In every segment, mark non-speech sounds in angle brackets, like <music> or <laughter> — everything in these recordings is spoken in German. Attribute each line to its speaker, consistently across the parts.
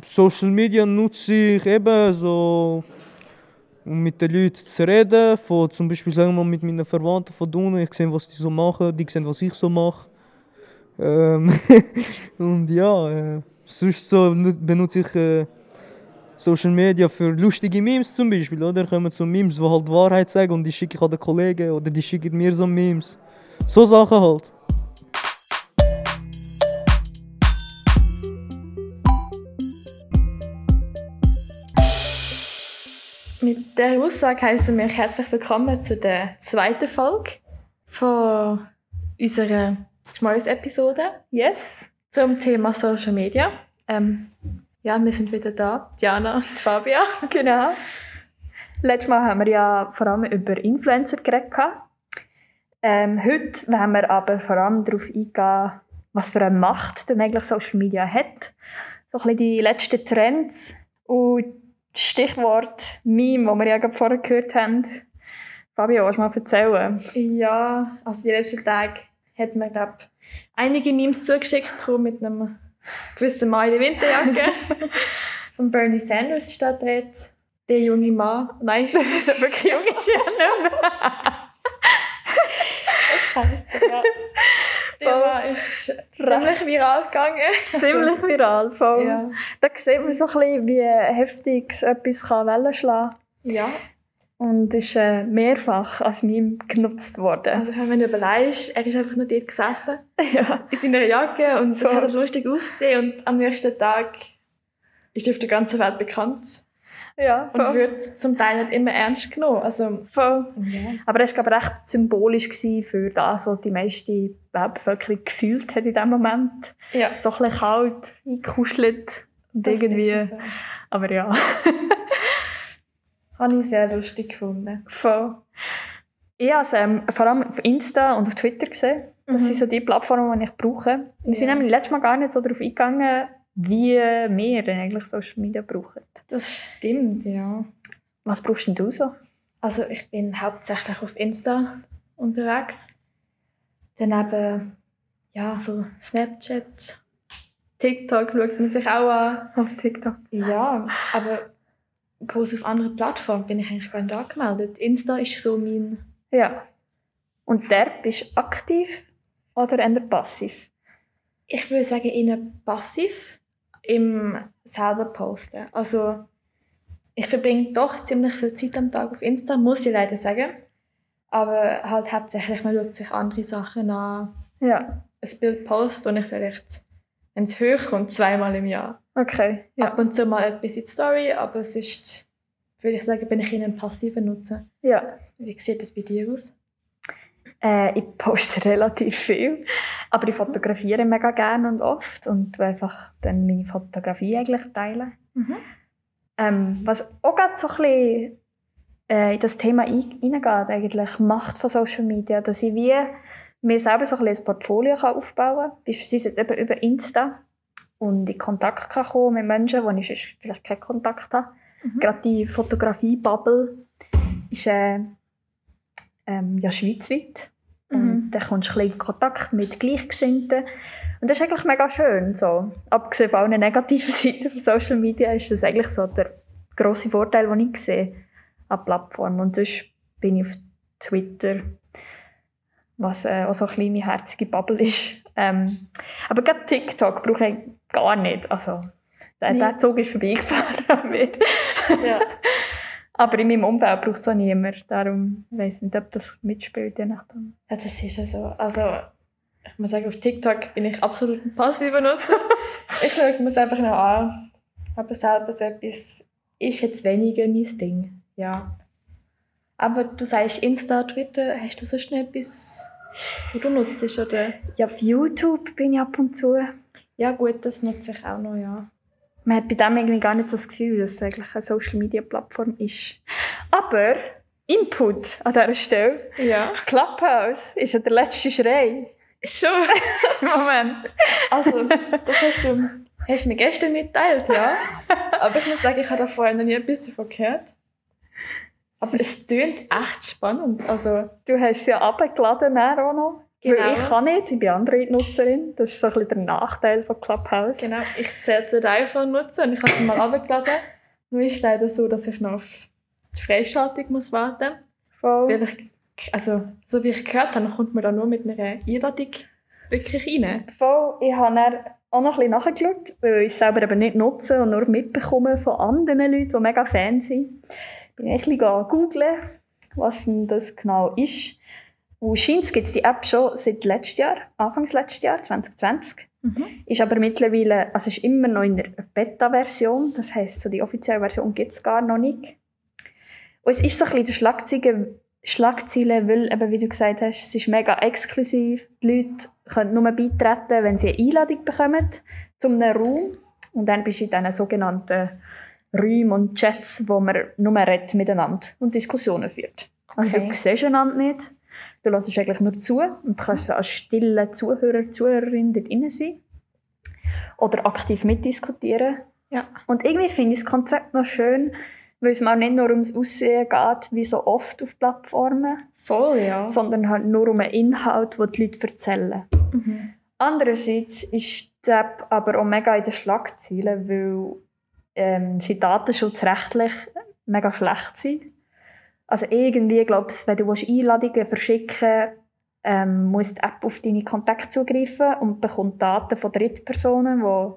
Speaker 1: Social Media nutze ich eben so, um mit den Leuten zu reden. Von, zum Beispiel sagen wir mit meinen Verwandten von unten. Ich sehe, was die so machen, die sehen, was ich so mache. Ähm <laughs> und ja, äh, sonst so benutze ich äh, Social Media für lustige Memes zum Beispiel, oder? Kommen so Memes, die halt die Wahrheit sagen und die schicke ich an den Kollegen oder die schicken mir so Memes. So Sachen halt.
Speaker 2: Mit dieser Aussage heißen wir herzlich willkommen zu der zweiten Folge von unserer Schmäus-Episode.
Speaker 3: Yes.
Speaker 2: Zum Thema Social Media. Ähm, ja, wir sind wieder da, Diana und Fabia. <laughs>
Speaker 3: Genau. Letztes Mal haben wir ja vor allem über Influencer geredet. Ähm, heute wollen wir aber vor allem darauf eingehen, was für eine Macht denn eigentlich Social Media hat. So ein bisschen die letzten Trends und Stichwort Meme, das wir ja gerade vorher gehört haben. Fabio, willst du mal erzählen?
Speaker 2: Ja, also die letzten Tage hat man, glaube einige Memes zugeschickt bekommen mit einem gewissen Mann in der Winterjacke. <laughs> Von Bernie Sanders ist da drin. Der junge Mann. Nein, <laughs>
Speaker 3: das ist wirklich jung ist ja nicht mehr.
Speaker 2: Scheiße, ja. Mann ist ziemlich viral gegangen.
Speaker 3: Ziemlich viral, voll.
Speaker 2: Ja.
Speaker 3: Da sieht man so ein bisschen, wie heftig etwas kann Wellen schlagen kann.
Speaker 2: Ja,
Speaker 3: Und ist äh, mehrfach als Meme genutzt worden.
Speaker 2: also wenn man überlegt, er ist einfach nur dort gesessen, <laughs>
Speaker 3: ja.
Speaker 2: in seiner Jacke und es
Speaker 3: Voll.
Speaker 2: hat lustig ausgesehen und am nächsten Tag ist er auf der ganzen Welt bekannt
Speaker 3: ja,
Speaker 2: und wird zum Teil nicht immer ernst genommen. Also,
Speaker 3: voll.
Speaker 2: ja.
Speaker 3: Aber das war glaube ich, recht symbolisch für das, was die meiste Weltbevölkerung gefühlt hat in diesem Moment.
Speaker 2: ja.
Speaker 3: So ein bisschen kalt, eingekuschelt und
Speaker 2: Das
Speaker 3: irgendwie...
Speaker 2: so.
Speaker 3: Aber ja, <laughs>
Speaker 2: Habe ich sehr lustig gefunden.
Speaker 3: voll. Ich habe es ähm, vor allem auf Insta und auf Twitter gesehen. Das
Speaker 2: Mhm.
Speaker 3: sind so die Plattformen, die ich brauche. Wir sind
Speaker 2: Ja.
Speaker 3: nämlich letztes Mal gar nicht so darauf eingegangen, wie wir denn eigentlich Social Media brauchen.
Speaker 2: Das stimmt, ja.
Speaker 3: Was brauchst denn du so?
Speaker 2: Also ich bin hauptsächlich auf Insta unterwegs. Daneben, ja, so Snapchat, TikTok schaut man sich auch an.
Speaker 3: Auf TikTok.
Speaker 2: Ja, aber groß auf anderen Plattformen bin ich eigentlich gar nicht angemeldet. Insta ist so mein...
Speaker 3: Ja. Und der bist aktiv oder eher passiv?
Speaker 2: Ich würde sagen, eher passiv im selber posten. Also ich verbringe doch ziemlich viel Zeit am Tag auf Insta, muss ich leider sagen. Aber halt hauptsächlich, man schaut sich andere Sachen an.
Speaker 3: Ja.
Speaker 2: Ein Bild post und ich vielleicht, wenn es hochkommt, zweimal im Jahr.
Speaker 3: Okay. Ja.
Speaker 2: Ab und zu mal etwas in die Story, aber sonst würde ich sagen, bin ich eher ein passiver Nutzer.
Speaker 3: ja.
Speaker 2: Wie sieht das bei dir aus?
Speaker 3: Äh, ich poste <laughs> relativ viel, aber ich fotografiere mega gerne und oft und will einfach dann meine Fotografie eigentlich teilen. Ähm, was auch gerade so ein bisschen äh, in das Thema ein- hineingeht, eigentlich Macht von Social Media, dass ich wie mir selber so ein, bisschen ein Portfolio kann aufbauen kann, beispielsweise jetzt eben über Insta und in Kontakt kann kommen mit Menschen, die ich sonst vielleicht keinen Kontakt habe.
Speaker 2: Mhm.
Speaker 3: Gerade die Fotografie-Bubble ist äh, ähm, ja schweizweit.
Speaker 2: Mhm.
Speaker 3: Und dann kommst du ein bisschen in Kontakt mit Gleichgesinnten. Und das ist eigentlich mega schön. So. Abgesehen von allen negativen <laughs> Seiten von Social Media ist das eigentlich so der grosse Vorteil, den ich sehe an Plattformen. Und sonst bin ich auf Twitter, was äh, auch so eine kleine herzige Bubble ist. <laughs> Ähm, aber gerade TikTok brauche ich gar nicht. Also, der,
Speaker 2: Nee.
Speaker 3: der Zug ist vorbeigefahren an mir.
Speaker 2: Ja. <laughs>
Speaker 3: Aber in meinem Umfeld braucht es auch niemand. Darum weiß ich nicht, ob das mitspielt. Je nachdem.
Speaker 2: Ja, das ist ja so. Also, ich muss sagen, auf TikTok bin ich absolut ein passiver Nutzer. <laughs> ich schaue mir es einfach noch an. Aber selber so etwas ist jetzt weniger mein Ding. Ja. Aber du sagst Insta, Twitter, hast du sonst noch etwas, wo du nutzt? Oder?
Speaker 3: Ja, auf YouTube bin ich ab und zu.
Speaker 2: Ja gut, das nutze ich auch noch, ja.
Speaker 3: Man hat bei dem irgendwie gar nicht so das Gefühl, dass es eigentlich eine Social-Media-Plattform ist. Aber Input an dieser Stelle.
Speaker 2: Ja.
Speaker 3: Clubhouse ist ja der letzte Schrei.
Speaker 2: Schon. <laughs>
Speaker 3: Moment.
Speaker 2: Also, das hast du, hast du mir gestern mitgeteilt, ja. Aber ich muss sagen, ich habe da vorher noch nie etwas davon gehört. Aber es tönt echt spannend. Also,
Speaker 3: Du hast es ja abgeladen auch noch.
Speaker 2: Genau.
Speaker 3: Ich kann nicht, ich bin Android-Nutzerin. Das ist so ein bisschen der Nachteil von Clubhouse.
Speaker 2: Genau, ich zählte den iPhone nutzen und ich habe es mal abgeladen. Nur ist es leider so, dass ich noch auf die Freischaltung muss warten
Speaker 3: Voll.
Speaker 2: Weil ich, also, so wie ich gehört habe, kommt man da nur mit einer Einladung wirklich rein.
Speaker 3: Voll. Ich habe dann auch noch ein bisschen nachgeschaut, weil ich es selber eben nicht nutze und nur mitbekomme von anderen Leuten, die mega Fan sind. Bin ich ein bisschen googeln, was denn das genau ist. Und scheint gibt es die App schon seit letztes Jahr, Anfangs letztes Jahr, 2020. Ist aber mittlerweile, also ist immer noch in der Beta-Version. Das heisst, so die offizielle Version gibt es gar noch nicht. Und es ist so ein bisschen der Schlagzeile, Schlagzeile, weil, eben, wie du gesagt hast, es ist mega exklusiv. Die Leute können nur beitreten, wenn sie eine Einladung bekommen zu einem Raum. Und dann bist du in diesen sogenannten Räumen und Chats, wo man nur redet miteinander und Diskussionen führt. Also
Speaker 2: Okay.
Speaker 3: du siehst einander nicht. Du hörst eigentlich nur zu und kannst als stille Zuhörer, Zuhörerin dort drin sein. Oder aktiv mitdiskutieren.
Speaker 2: Ja.
Speaker 3: Und irgendwie finde ich das Konzept noch schön, weil es mir auch nicht nur ums Aussehen geht, wie so oft auf Plattformen,
Speaker 2: Voll, ja.
Speaker 3: sondern halt nur um einen Inhalt, den die Leute erzählen.
Speaker 2: Mhm.
Speaker 3: Andererseits ist die App aber auch mega in den Schlagzeilen, weil ähm, sie datenschutzrechtlich mega schlecht sind. Also irgendwie, glaube ich, wenn du willst Einladungen verschicken ähm, muss die App auf deine Kontakte zugreifen und bekommt Daten von Drittpersonen, die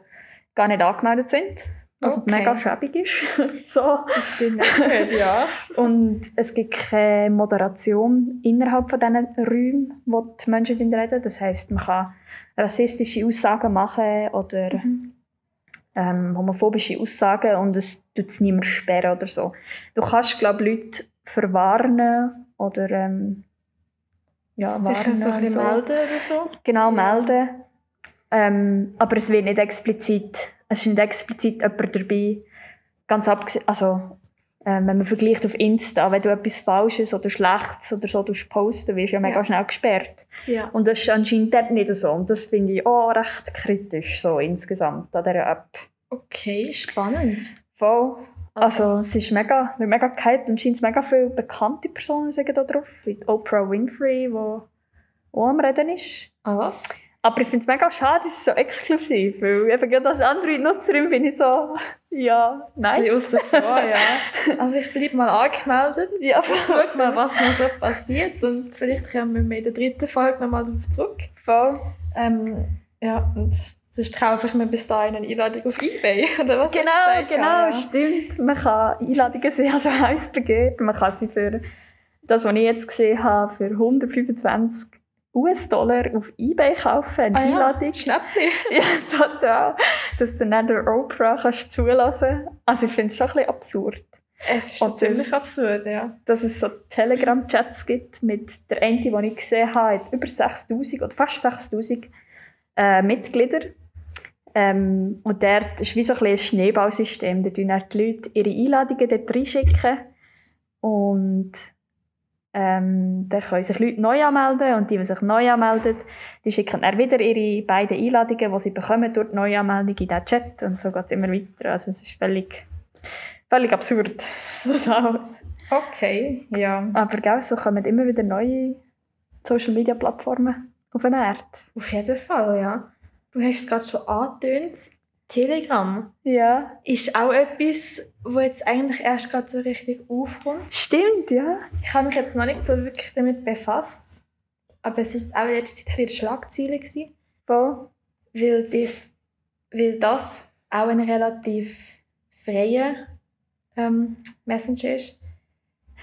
Speaker 3: gar nicht angemeldet sind. Was
Speaker 2: Okay.
Speaker 3: mega schäbig ist. <laughs> so.
Speaker 2: Das nicht ja. <laughs>
Speaker 3: Und es gibt keine Moderation innerhalb von diesen Räumen, wo die Menschen drin reden. Das heisst, man kann rassistische Aussagen machen oder ähm, homophobische Aussagen und es tut es niemand sperren oder so. Du kannst, glaube ich, Leute verwarnen oder ähm, ja, warnen
Speaker 2: so ein
Speaker 3: so.
Speaker 2: melden oder so.
Speaker 3: Genau,
Speaker 2: Ja.
Speaker 3: melden. Ähm, aber es wird nicht explizit, es ist nicht explizit jemand dabei, ganz abgesehen, also äh, wenn man vergleicht auf Insta, wenn du etwas Falsches oder Schlechtes oder so posten, wirst du ja mega
Speaker 2: Ja.
Speaker 3: schnell gesperrt.
Speaker 2: Ja.
Speaker 3: Und das ist anscheinend dort nicht so. Und das finde ich auch recht kritisch, so insgesamt an dieser App.
Speaker 2: Okay, spannend.
Speaker 3: Voll. Also, es ist mega, wird mega gehypt und scheint mega viele bekannte Personen sagen da drauf, wie Oprah Winfrey, die auch am Reden ist.
Speaker 2: Ah, was?
Speaker 3: Aber ich finde es mega schade, es ist so exklusiv, weil eben gerade als Android-Nutzerin bin ich so, <laughs> ja,
Speaker 2: Ein bisschen
Speaker 3: nice.
Speaker 2: vor, ja. <laughs> Also ich bleibe mal angemeldet.
Speaker 3: Ja,
Speaker 2: Schau mal, was noch so passiert und vielleicht kommen wir in der dritten Folge nochmal darauf zurück.
Speaker 3: Voll.
Speaker 2: Ähm, ja, und sonst kaufe ich mir bis dahin eine Einladung auf Ebay, <laughs> oder was
Speaker 3: Genau,
Speaker 2: gesagt?
Speaker 3: genau,
Speaker 2: Ja.
Speaker 3: stimmt. Man kann Einladungen sehen, also <laughs> heiß begehrt. Man kann sie für das, was ich jetzt gesehen habe, für 125 US-Dollar auf Ebay kaufen, eine
Speaker 2: Ah ja,
Speaker 3: Einladung.
Speaker 2: Schnäppchen. <laughs>
Speaker 3: Ja, total. Dass du dann der Oprah kannst zulassen Also ich finde es schon ein bisschen absurd.
Speaker 2: Es ist
Speaker 3: Oder-
Speaker 2: ziemlich absurd, ja.
Speaker 3: dass es so Telegram-Chats gibt mit der eine, die ich gesehen habe, hat über 6000 oder fast 6000 äh, Mitglieder. Ähm, und dort ist wie so ein, ein Schneeballsystem. Da tun die Leute ihre Einladungen dort reinschicken und ähm, dann können sich Leute neu anmelden und die, die sich neu anmelden, die schicken dann wieder ihre beiden Einladungen, die sie bekommen durch die Neuanmeldung in diesen Chat und so geht es immer weiter. Also es ist völlig, völlig absurd, <laughs> das alles.
Speaker 2: Okay, ja.
Speaker 3: Aber gell, so kommen immer wieder neue Social-Media-Plattformen auf den Markt.
Speaker 2: Auf jeden Fall, ja. Du hast es gerade schon angetönt. Telegram
Speaker 3: Ja.
Speaker 2: ist auch etwas, wo jetzt eigentlich erst gerade so richtig aufkommt.
Speaker 3: Stimmt, ja.
Speaker 2: Ich habe mich jetzt noch nicht so wirklich damit befasst. Aber es ist auch in letzter Zeit ein Schlagzeile gewesen,
Speaker 3: Voll.
Speaker 2: weil das, weil das auch ein relativ freier ähm, Messenger ist.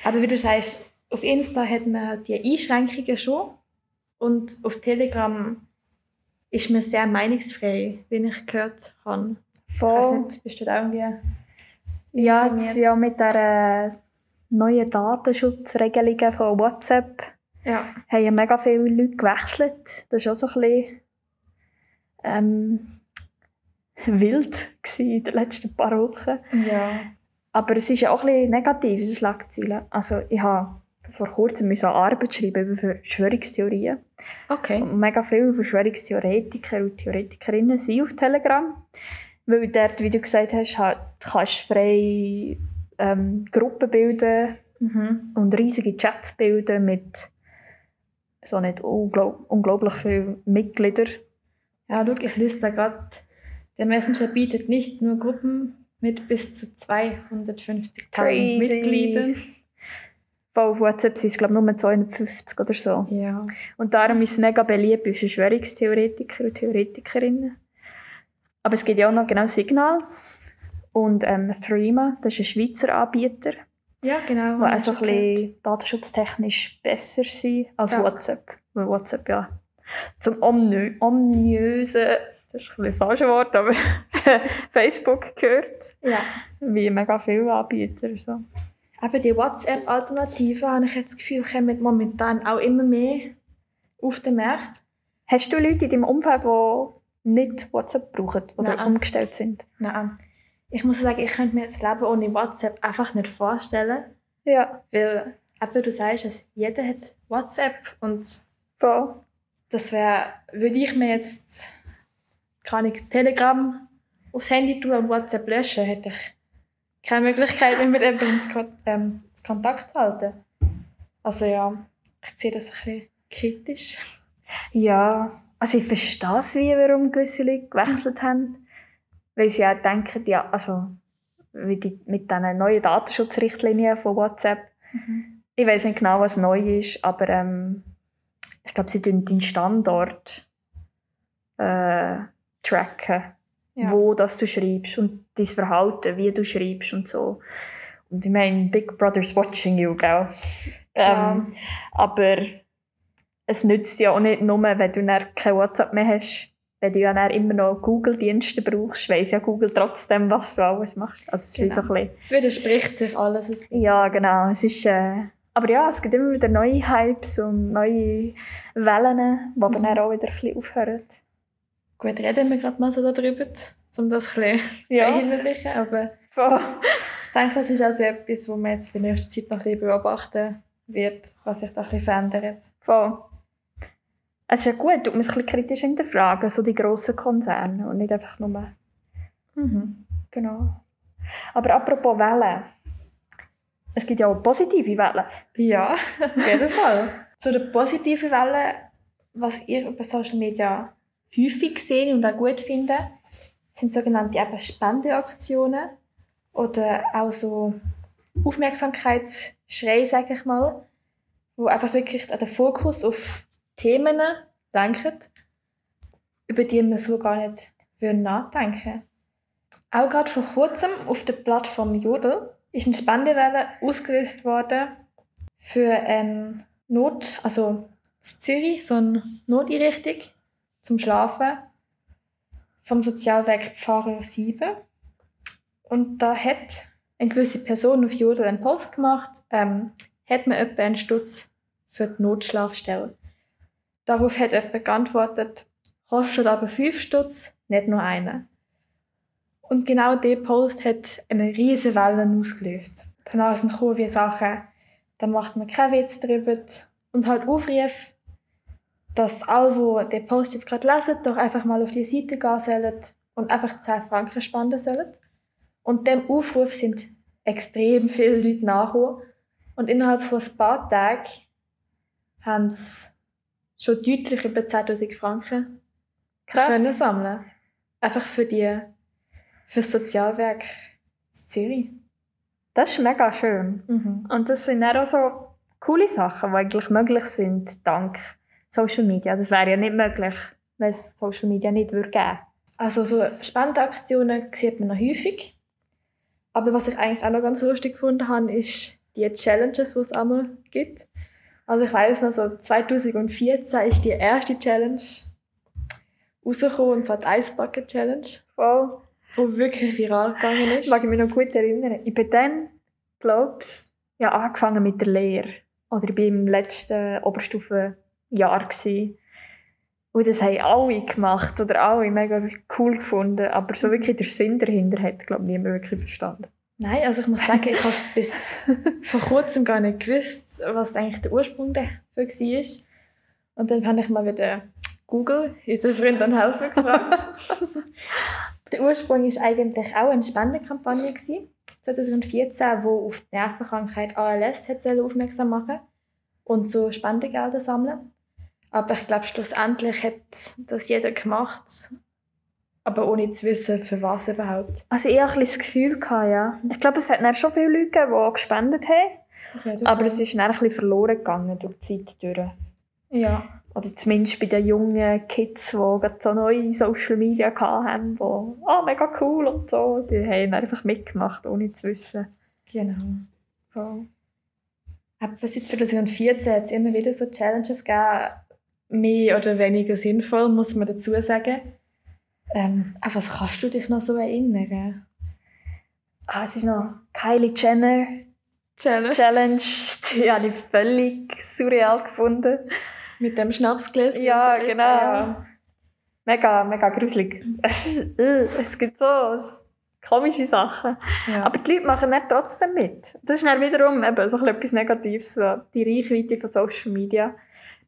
Speaker 2: Aber wie du sagst, auf Insta hat man halt die Einschränkungen schon und auf Telegram ist man sehr meinungsfrei, wie ich gehört habe.
Speaker 3: Voll.
Speaker 2: nicht, bist du da irgendwie
Speaker 3: Ja, jetzt ja mit der neuen Datenschutzregelungen von WhatsApp
Speaker 2: Ja.
Speaker 3: haben ja mega viele Leute gewechselt. Das war auch so ein bisschen ähm, wild in den letzten paar Wochen.
Speaker 2: ja.
Speaker 3: Aber es ist ja auch ein bisschen negativ, diese Schlagzeilen. Also ich habe vor kurzem eine Arbeit schreiben über Verschwörungstheorien.
Speaker 2: Okay.
Speaker 3: Und mega viele Verschwörungstheoretiker und Theoretikerinnen sind auf Telegram. Weil dort, wie du gesagt hast, halt, kannst du frei ähm, Gruppen bilden
Speaker 2: Mhm.
Speaker 3: und riesige Chats bilden mit so nicht unglaub unglaublich viele Mitglieder.
Speaker 2: Ja, schau, ich lese da gerade, der Messenger bietet nicht nur Gruppen mit bis zu 250.000
Speaker 3: Crazy.
Speaker 2: Mitgliedern.
Speaker 3: Voll auf WhatsApp sind es, glaube ich, nur 250 oder so.
Speaker 2: Ja.
Speaker 3: Und darum ist es mega beliebt bei Verschwörungstheoretiker und Theoretikerinnen. Aber es gibt ja auch noch genau Signal und ähm, Threema, das ist ein Schweizer Anbieter,
Speaker 2: Ja, genau.
Speaker 3: die
Speaker 2: hab
Speaker 3: auch
Speaker 2: ich
Speaker 3: so ein bisschen datenschutztechnisch besser sind als
Speaker 2: Ja.
Speaker 3: WhatsApp. Weil WhatsApp ja zum omnö ominösen, das ist ein das falsche Wort, aber <laughs> Facebook gehört,
Speaker 2: Ja.
Speaker 3: wie mega viele Anbieter. So.
Speaker 2: Aber die WhatsApp-Alternativen, habe ich jetzt das Gefühl, kommen momentan auch immer mehr auf den Markt.
Speaker 3: Hast du Leute in deinem Umfeld, die nicht WhatsApp brauchen oder
Speaker 2: Nein.
Speaker 3: umgestellt sind?
Speaker 2: Nein. Ich muss sagen, ich könnte mir das Leben ohne WhatsApp einfach nicht vorstellen.
Speaker 3: Ja,
Speaker 2: Weil, eben du sagst, dass jeder hat WhatsApp und
Speaker 3: voll.
Speaker 2: das wäre, würde ich mir jetzt keine Ahnung, Telegram aufs Handy tun und WhatsApp löschen, hätte ich keine Möglichkeit mehr mit jemandem ähm, zu Kontakt zu halten. Also ja, ich sehe das ein bisschen kritisch.
Speaker 3: Ja, also ich verstehe es, wie warum gewisse Leute gewechselt haben. Weil sie auch denken, ja, also die, mit diesen neuen Datenschutzrichtlinien von WhatsApp, ich weiß nicht genau, was neu ist, aber ähm, ich glaube, sie tun deinen Standort äh, tracken,
Speaker 2: Ja.
Speaker 3: wo das du schreibst und dein Verhalten, wie du schreibst und so. Und ich meine, Big Brother's watching you, gell?
Speaker 2: Klar.
Speaker 3: Ähm, aber es nützt ja auch nicht nur, wenn du dann kein WhatsApp mehr hast, wenn du ja dann immer noch Google-Dienste brauchst, weiss ja Google trotzdem, was du alles machst. Also es
Speaker 2: Genau.
Speaker 3: so ein bisschen
Speaker 2: Es widerspricht sich alles. ein bisschen.
Speaker 3: ja, genau. Es ist, äh, aber ja, es gibt immer wieder neue Hypes und neue Wellen, die aber
Speaker 2: Mhm.
Speaker 3: dann auch wieder ein bisschen aufhören.
Speaker 2: Gut, reden wir gerade mal so darüber, um das ein bisschen
Speaker 3: Ja.
Speaker 2: verinnerlichen. Aber
Speaker 3: Voll.
Speaker 2: ich denke, das ist also etwas, was man jetzt in der nächsten Zeit noch ein bisschen beobachten wird, was sich da ein bisschen verändert.
Speaker 3: Voll. Es ist ja gut, tut man es ein bisschen kritisch hinterfragen, so die grossen Konzerne und nicht einfach nur...
Speaker 2: Mhm.
Speaker 3: Genau. Aber apropos Wellen. Es gibt ja auch positive Wellen.
Speaker 2: Ja, auf jeden Fall. <laughs> Zu der positiven Welle, was ihr über Social Media häufig sehen und auch gut finden, sind sogenannte eben Spendeaktionen oder auch so Aufmerksamkeitsschrei, sage ich mal, wo einfach wirklich den Fokus auf Themen lenken, über die man so gar nicht nachdenken. Auch gerade vor kurzem auf der Plattform Jodel ist eine Spendewelle ausgelöst worden für eine Not, also in Zürich, so eine Noteinrichtung zum Schlafen vom Sozialwerk Pfarrer 7. Und da hat eine gewisse Person auf Jodel einen Post gemacht, ähm, hat man etwa einen Stutz für die Notschlafstelle. Darauf hat jemand geantwortet, kostet aber 5 Stutz, nicht nur einen. Und genau dieser Post hat eine riesige Welle ausgelöst. Danach sind gekommen wie Sachen, da macht man keinen Witz drüber. Und halt Aufruf, dass alle, die den Post jetzt gerade lesen, doch einfach mal auf die Seite gehen sollen und einfach 10 Franken spenden sollen. Und dem Aufruf sind extrem viele Leute nachgekommen. Und innerhalb von ein paar Tagen haben sie schon deutlich über 10'000 Franken können sammeln. Einfach für die für das Sozialwerk in Zürich.
Speaker 3: Das ist mega schön.
Speaker 2: Mhm.
Speaker 3: Und das sind auch so coole Sachen, die eigentlich möglich sind, dank Social Media. Das wäre ja nicht möglich, wenn es Social Media nicht würde geben
Speaker 2: Also so Spendenaktionen sieht man noch häufig. Aber was ich eigentlich auch noch ganz lustig gefunden habe, ist die Challenges, die es einmal gibt. Also ich weiß noch, so 2014 ist die erste Challenge rausgekommen, und zwar die Ice Bucket Challenge,
Speaker 3: Voll.
Speaker 2: die wirklich viral gegangen ist.
Speaker 3: Mag ich mich noch gut erinnern. Ich bin dann, glaubst ja, angefangen mit der Lehre. Oder ich war im letzten Oberstufenjahr. Gewesen. Und das haben alle gemacht oder alle mega cool gefunden. Aber so wirklich der Sinn dahinter hat, glaube ich, niemand wirklich verstanden.
Speaker 2: Nein, also ich muss sagen, ich habe bis <laughs> vor kurzem gar nicht gewusst, was eigentlich der Ursprung dafür war. Und dann habe ich mal wieder Google, unseren Freund und Helfer, gefragt. <laughs> der Ursprung war eigentlich auch eine Spendenkampagne, gewesen, 2014, die auf die Nervenkrankheit ALS hat aufmerksam machen und so Spendengelder sammeln. Aber ich glaube, schlussendlich hat das jeder gemacht, aber ohne zu wissen, für was überhaupt.
Speaker 3: Also ich hatte ein das Gefühl, gehabt, ja. Ich glaube, es hat dann schon viele Leute gegeben, die gespendet haben. Aber es ist dann ein bisschen verloren gegangen durch die Zeit durch.
Speaker 2: Ja.
Speaker 3: Oder zumindest bei den jungen Kids, die gerade so neue Social Media hatten, die «Ah, mega cool» und so, die haben einfach mitgemacht, ohne zu wissen.
Speaker 2: Genau. Voll. Aber seit 2014 hat es immer wieder so Challenges gegeben, mehr oder weniger sinnvoll, muss man dazu sagen. Ähm, an was kannst du dich noch so erinnern?
Speaker 3: Ah, es ist noch Kylie Jenner
Speaker 2: Challenge.
Speaker 3: Challenge. Die habe ich völlig surreal gefunden.
Speaker 2: Mit dem Schnapsgläschen.
Speaker 3: Ja, genau.
Speaker 2: ja.
Speaker 3: Mega, mega gruselig. Es, äh, es gibt so komische Sachen.
Speaker 2: Ja.
Speaker 3: Aber die Leute machen nicht trotzdem mit. Das ist dann wiederum eben so ein bisschen etwas Negatives, die Reichweite von Social Media.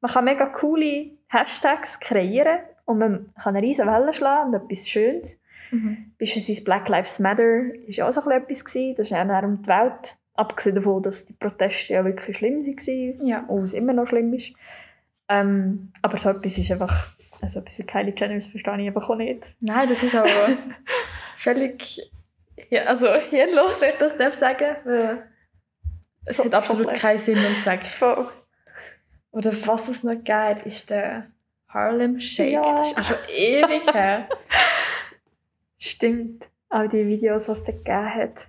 Speaker 3: Man kann mega coole Hashtags kreieren und man kann eine riesen Welle schlagen und etwas Schönes.
Speaker 2: Mhm.
Speaker 3: Beispielsweise Black Lives Matter war auch so etwas. gewesen. Das ist ja um die Welt. Abgesehen davon, dass die Proteste ja wirklich schlimm waren
Speaker 2: Ja.
Speaker 3: und es immer noch schlimm ist. Ähm, aber so etwas ist einfach, also etwas wie Kylie Jenner, verstehe ich einfach auch nicht.
Speaker 2: Nein, das ist aber <laughs> völlig ja, also hirnlos, wenn ich das darf sagen. weil Es
Speaker 3: So-
Speaker 2: hat
Speaker 3: so
Speaker 2: absolut
Speaker 3: schlecht.
Speaker 2: keinen Sinn und Zweck.
Speaker 3: Voll.
Speaker 2: Oder was es noch gibt, ist der Harlem Shake.
Speaker 3: Ja.
Speaker 2: Das ist auch schon ewig her. <laughs>
Speaker 3: Stimmt. Auch die Videos, die es da gegeben hat.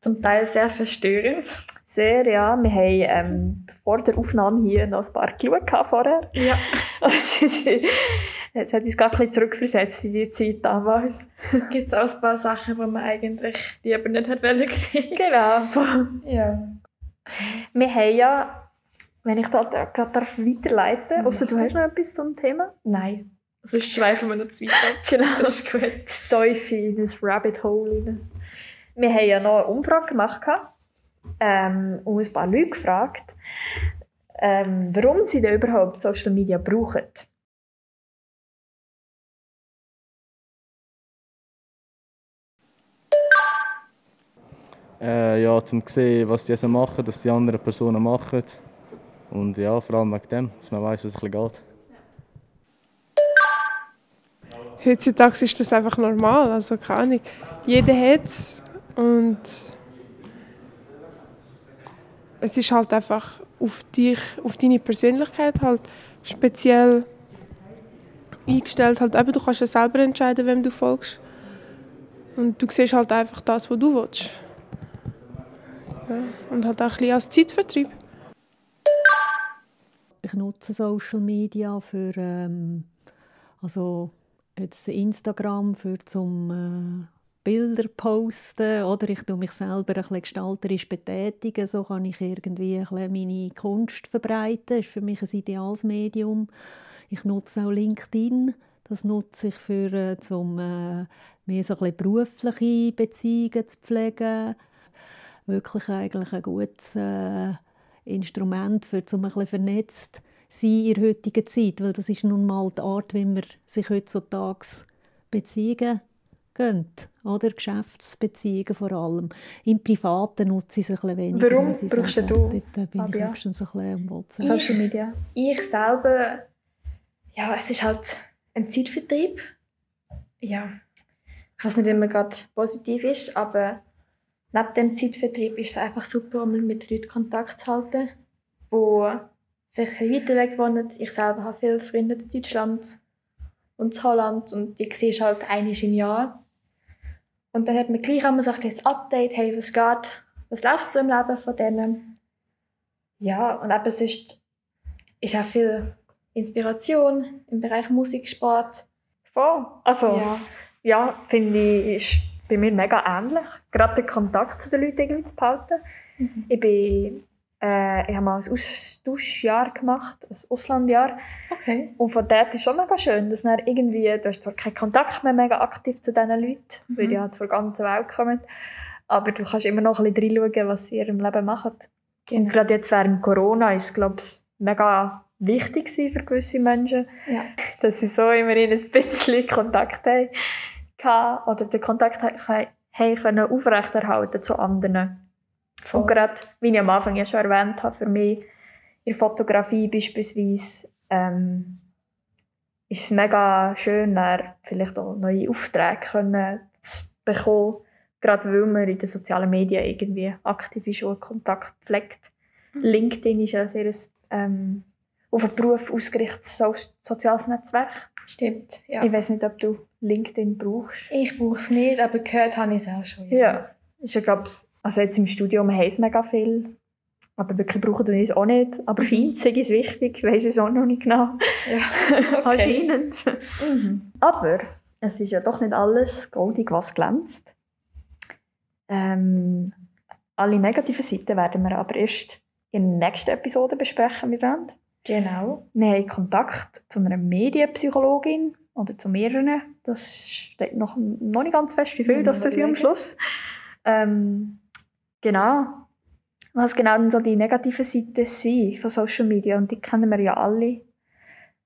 Speaker 2: Zum Teil sehr verstörend.
Speaker 3: Sehr, ja. Wir haben ähm, vor der Aufnahme hier noch ein paar geschaut vorher.
Speaker 2: Ja. <laughs>
Speaker 3: Es hat uns gerade ein bisschen zurückversetzt in die Zeit damals. <laughs>
Speaker 2: Gibt es auch ein paar Sachen, die man eigentlich lieber nicht hat sehen.
Speaker 3: Genau.
Speaker 2: Ja.
Speaker 3: Wir haben ja, wenn ich da gerade darf weiterleiten darf, außer du hast noch etwas zum Thema?
Speaker 2: Nein. Sonst schweifen wir noch zu weit ab. <laughs>
Speaker 3: Genau.
Speaker 2: Das ist gut.
Speaker 3: Die Teufel in das Rabbit Hole rein. Wir haben ja noch eine Umfrage gemacht ähm, und ein paar Leute gefragt, ähm, warum sie denn überhaupt Social Media brauchen.
Speaker 4: Äh, ja, zum zu sehen, was die so machen, was die anderen Personen machen. Und ja, vor allem wegen dem, dass man weiß, was es geht.
Speaker 5: Heutzutage ist das einfach normal, also keine Ahnung. Jeder hat es und es ist halt einfach auf dich, auf deine Persönlichkeit halt speziell eingestellt. Halt eben, du kannst ja selber entscheiden, wem du folgst. Und du siehst halt einfach das, was du willst. Ja. Und halt auch ein bisschen als Zeitvertrieb.
Speaker 6: Ich nutze Social Media für ähm, also jetzt Instagram für zum äh, Bilder posten oder ich tue mich selber ein gestalterisch betätigen, so kann ich irgendwie ein meine Kunst verbreiten. Das ist für mich ein ideales Medium. Ich nutze auch LinkedIn. Das nutze ich für äh, zum äh, mehr so ein berufliche Beziehungen zu pflegen. Wirklich eigentlich ein gutes äh, Instrument für zum ein bisschen vernetzt sein in der heutigen Zeit, weil das ist nun mal die Art, wie man sich heutzutage Beziehungen gönnt, oder Geschäftsbeziehungen vor allem. Im Privaten nutze ich es ein bisschen weniger.
Speaker 3: Warum
Speaker 6: ich
Speaker 3: brauchst
Speaker 6: sagen.
Speaker 3: du
Speaker 6: Dort bin
Speaker 3: Fabia?
Speaker 6: ich höchstens ein bisschen am WhatsApp.
Speaker 3: Social Media.
Speaker 2: Ich selber, ja, es ist halt ein Zeitvertrieb. Ja, was nicht immer gerade positiv ist, aber neben dem Zeitvertrieb ist es einfach super, um mit Leuten Kontakt zu halten, die vielleicht weiter weg wohnen. Ich selber habe viele Freunde in Deutschland und in Holland und die siehst halt einmal im Jahr. Und dann hat man gleich einmal so ein Update, hey, was geht, was läuft so im Leben von denen. Ja, und eben sonst ist auch viel Inspiration im Bereich Musik, Sport.
Speaker 3: Voll. Also,
Speaker 2: Ja.
Speaker 3: ja, finde ich, ist bei mir mega ähnlich. Gerade den Kontakt zu den Leuten irgendwie zu behalten. Ich, bin, äh, ich habe mal ein Austauschjahr gemacht, ein Auslandjahr.
Speaker 2: Okay.
Speaker 3: Und von dort ist es schon mega schön, dass dann irgendwie, du hast zwar keinen Kontakt mehr mega aktiv zu diesen Leuten, weil
Speaker 2: Mhm.
Speaker 3: die halt von der ganzen Welt kommen, aber du kannst immer noch ein bisschen reinschauen, was sie in ihrem Leben machen. Und
Speaker 2: Genau.
Speaker 3: gerade jetzt während Corona ist es, glaube ich, mega wichtig für gewisse Menschen,
Speaker 2: Ja.
Speaker 3: dass sie so immerhin ein bisschen Kontakt haben gehabt oder den Kontakt ha- haben können aufrechterhalten zu anderen.
Speaker 2: Voll.
Speaker 3: Und gerade, wie ich am Anfang ja schon erwähnt habe, für mich in der Fotografie beispielsweise ähm, ist es mega schön, vielleicht auch neue Aufträge können zu bekommen, gerade weil man in den sozialen Medien irgendwie aktiv ist und Kontakt pflegt. LinkedIn ist ja sehr ähm, auf einen Beruf ausgerichtetes so soziales Netzwerk.
Speaker 2: Stimmt, ja.
Speaker 3: Ich weiß nicht, ob du LinkedIn brauchst.
Speaker 2: Ich brauche es nicht, aber gehört habe ich es auch schon.
Speaker 3: Ja, ist ja, glaub, also jetzt im Studium haben es mega viel. Aber wirklich brauchen ich es auch nicht. Aber scheint sei es wichtig, weiss ich es auch noch nicht genau.
Speaker 2: Ja. <laughs>
Speaker 3: Anscheinend.
Speaker 2: Mhm.
Speaker 3: Aber es ist ja doch nicht alles goldig, was glänzt. Ähm, alle negativen Seiten werden wir aber erst in der nächsten Episode besprechen miteinander.
Speaker 2: Genau.
Speaker 3: Wir haben Kontakt zu einer Medienpsychologin oder zu mehreren. Das steht noch, noch nicht ganz fest, wie viel das das sind am. Schluss. Ähm, genau. Was genau denn so die negativen Seiten sind von Social Media und die kennen wir ja alle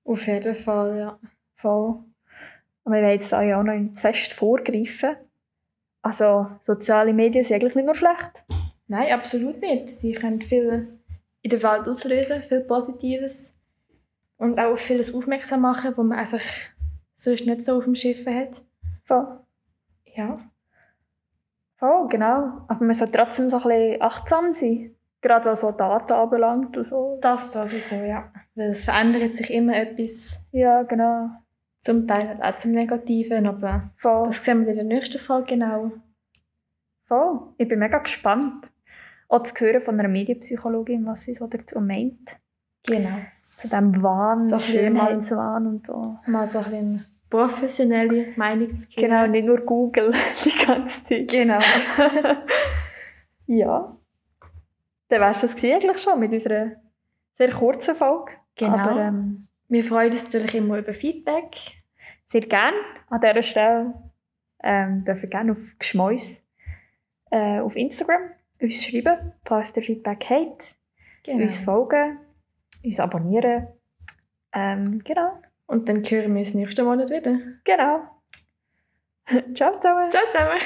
Speaker 2: Auf jeden Fall, ja.
Speaker 3: voll. Aber wir wollen jetzt ja auch noch nicht zu fest vorgreifen. Also soziale Medien sind eigentlich nicht nur schlecht.
Speaker 2: Nein, absolut nicht. Sie können viel in der Welt auslösen, viel Positives. Und auch auf vieles aufmerksam machen, wo man einfach sonst nicht so auf dem Schiff hat.
Speaker 3: Voll.
Speaker 2: Ja.
Speaker 3: Voll, genau. Aber man sollte trotzdem so ein bisschen achtsam sein. Gerade was so Daten anbelangt und so.
Speaker 2: Das sowieso, ja. Weil es verändert sich immer etwas.
Speaker 3: Ja, genau.
Speaker 2: Zum Teil auch zum Negativen, aber
Speaker 3: Voll.
Speaker 2: das sehen wir in der nächsten Folge genau.
Speaker 3: Voll. Ich bin mega gespannt. Auch zu hören von einer Medienpsychologin, was sie so dazu meint.
Speaker 2: Genau.
Speaker 3: Zu diesem Wahn,
Speaker 2: So
Speaker 3: Schönheitswahn und so.
Speaker 2: Mal so ein professionelle Meinung zu geben.
Speaker 3: Genau, nicht nur Google <laughs> die ganze Zeit.
Speaker 2: Genau. <laughs>
Speaker 3: Ja. Dann wär's das gewesen eigentlich schon mit unserer sehr kurzen Folge.
Speaker 2: Genau.
Speaker 3: Aber ähm,
Speaker 2: Wir freuen uns natürlich immer über Feedback.
Speaker 3: sehr gerne an dieser Stelle ähm, dürfen gerne auf Geschmäus äh, auf Instagram uns schreiben, falls ihr Feedback habt.
Speaker 2: Genau.
Speaker 3: Uns folgen, uns abonnieren. Ähm, genau.
Speaker 2: Und dann hören wir uns nächsten Monat wieder.
Speaker 3: Genau. <laughs> Ciao zusammen.
Speaker 2: Ciao zusammen!